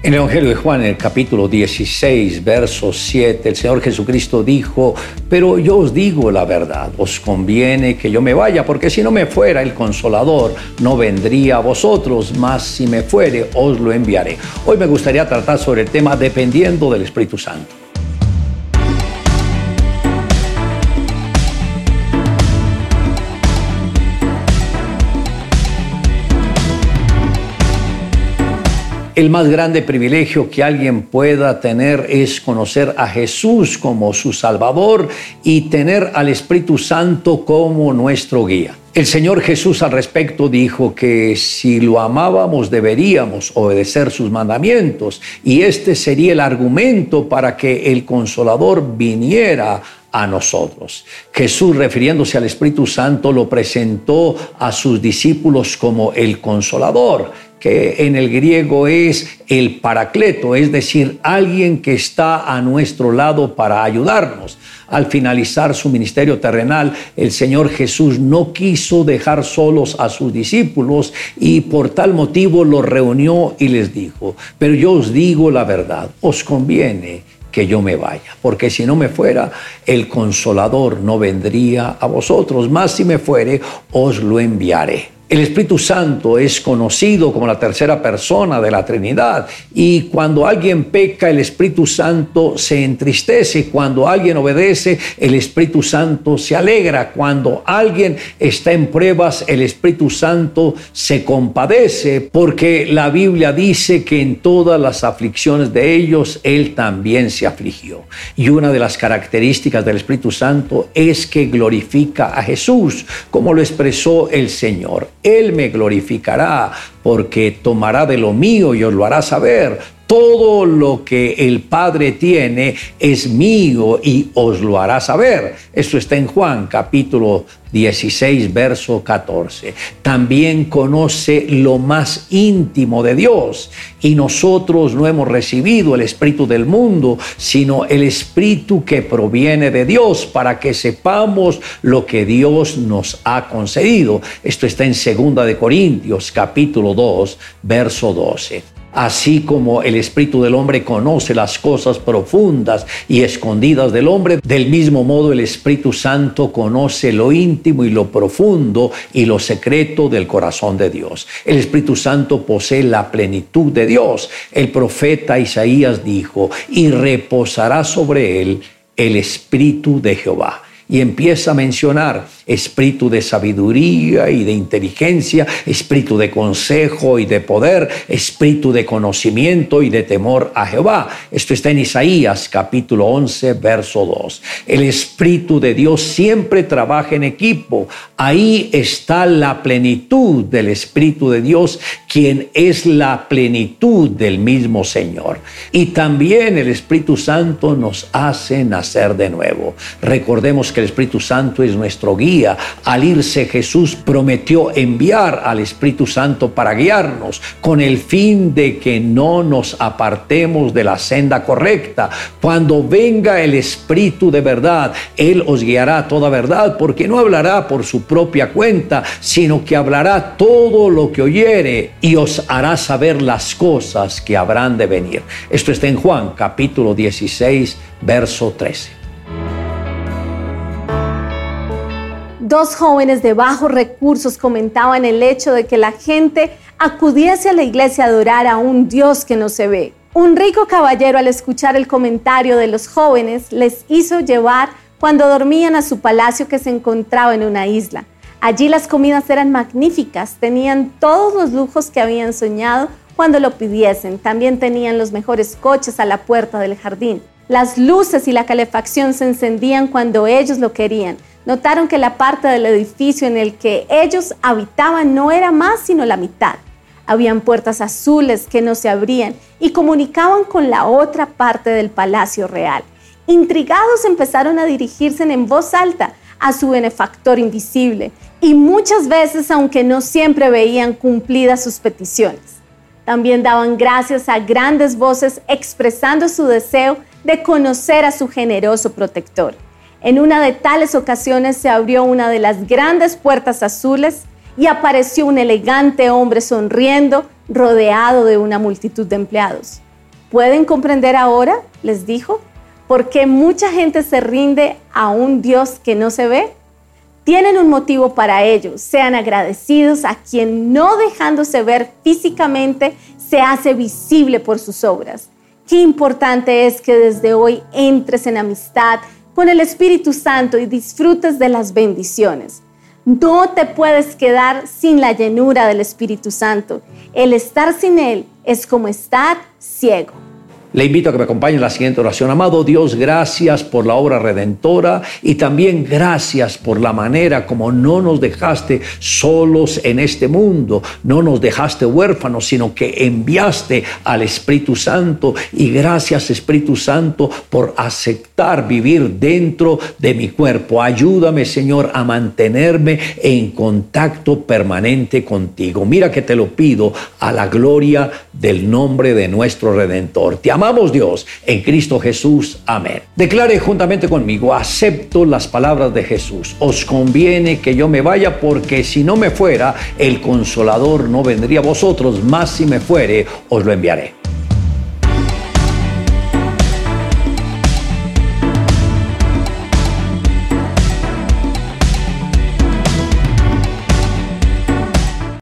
En el Evangelio de Juan, el capítulo 16, verso 7, el Señor Jesucristo dijo, pero yo os digo la verdad, os conviene que yo me vaya, porque si no me fuera el consolador, no vendría a vosotros, mas si me fuere, os lo enviaré. Hoy me gustaría tratar sobre el tema dependiendo del Espíritu Santo. El más grande privilegio que alguien pueda tener es conocer a Jesús como su Salvador y tener al Espíritu Santo como nuestro guía. El Señor Jesús al respecto dijo que si lo amábamos deberíamos obedecer sus mandamientos y este sería el argumento para que el consolador viniera a nosotros. Jesús, refiriéndose al Espíritu Santo, lo presentó a sus discípulos como el consolador que en el griego es el paracleto, es decir, alguien que está a nuestro lado para ayudarnos. Al finalizar su ministerio terrenal, el Señor Jesús no quiso dejar solos a sus discípulos y por tal motivo los reunió y les dijo, pero yo os digo la verdad, os conviene que yo me vaya, porque si no me fuera, el consolador no vendría a vosotros, más si me fuere, os lo enviaré. El Espíritu Santo es conocido como la tercera persona de la Trinidad y cuando alguien peca el Espíritu Santo se entristece, cuando alguien obedece el Espíritu Santo se alegra, cuando alguien está en pruebas el Espíritu Santo se compadece porque la Biblia dice que en todas las aflicciones de ellos Él también se afligió. Y una de las características del Espíritu Santo es que glorifica a Jesús como lo expresó el Señor. Él me glorificará porque tomará de lo mío y os lo hará saber. Todo lo que el Padre tiene es mío y os lo hará saber. Esto está en Juan capítulo 16, verso 14. También conoce lo más íntimo de Dios y nosotros no hemos recibido el Espíritu del mundo, sino el Espíritu que proviene de Dios para que sepamos lo que Dios nos ha concedido. Esto está en 2 de Corintios capítulo 2, verso 12. Así como el espíritu del hombre conoce las cosas profundas y escondidas del hombre, del mismo modo el Espíritu Santo conoce lo íntimo y lo profundo y lo secreto del corazón de Dios. El Espíritu Santo posee la plenitud de Dios. El profeta Isaías dijo, y reposará sobre él el Espíritu de Jehová. Y empieza a mencionar espíritu de sabiduría y de inteligencia, espíritu de consejo y de poder, espíritu de conocimiento y de temor a Jehová. Esto está en Isaías capítulo 11, verso 2. El espíritu de Dios siempre trabaja en equipo. Ahí está la plenitud del espíritu de Dios, quien es la plenitud del mismo Señor. Y también el Espíritu Santo nos hace nacer de nuevo. Recordemos el Espíritu Santo es nuestro guía al irse Jesús prometió enviar al Espíritu Santo para guiarnos con el fin de que no nos apartemos de la senda correcta. Cuando venga el Espíritu de verdad, Él os guiará toda verdad porque no hablará por su propia cuenta, sino que hablará todo lo que oyere y os hará saber las cosas que habrán de venir. Esto está en Juan capítulo 16, verso 13. Dos jóvenes de bajos recursos comentaban el hecho de que la gente acudiese a la iglesia a adorar a un Dios que no se ve. Un rico caballero al escuchar el comentario de los jóvenes les hizo llevar cuando dormían a su palacio que se encontraba en una isla. Allí las comidas eran magníficas, tenían todos los lujos que habían soñado cuando lo pidiesen. También tenían los mejores coches a la puerta del jardín. Las luces y la calefacción se encendían cuando ellos lo querían notaron que la parte del edificio en el que ellos habitaban no era más sino la mitad. Habían puertas azules que no se abrían y comunicaban con la otra parte del palacio real. Intrigados empezaron a dirigirse en voz alta a su benefactor invisible y muchas veces, aunque no siempre veían cumplidas sus peticiones. También daban gracias a grandes voces expresando su deseo de conocer a su generoso protector. En una de tales ocasiones se abrió una de las grandes puertas azules y apareció un elegante hombre sonriendo, rodeado de una multitud de empleados. ¿Pueden comprender ahora? les dijo. ¿Por qué mucha gente se rinde a un Dios que no se ve? Tienen un motivo para ello. Sean agradecidos a quien no dejándose ver físicamente se hace visible por sus obras. Qué importante es que desde hoy entres en amistad con el Espíritu Santo y disfrutes de las bendiciones. No te puedes quedar sin la llenura del Espíritu Santo. El estar sin Él es como estar ciego. Le invito a que me acompañe en la siguiente oración. Amado Dios, gracias por la obra redentora y también gracias por la manera como no nos dejaste solos en este mundo, no nos dejaste huérfanos, sino que enviaste al Espíritu Santo. Y gracias Espíritu Santo por aceptar vivir dentro de mi cuerpo. Ayúdame Señor a mantenerme en contacto permanente contigo. Mira que te lo pido a la gloria del nombre de nuestro Redentor. Te amamos Dios en Cristo Jesús. Amén. Declare juntamente conmigo, acepto las palabras de Jesús. Os conviene que yo me vaya porque si no me fuera, el consolador no vendría a vosotros, más si me fuere, os lo enviaré.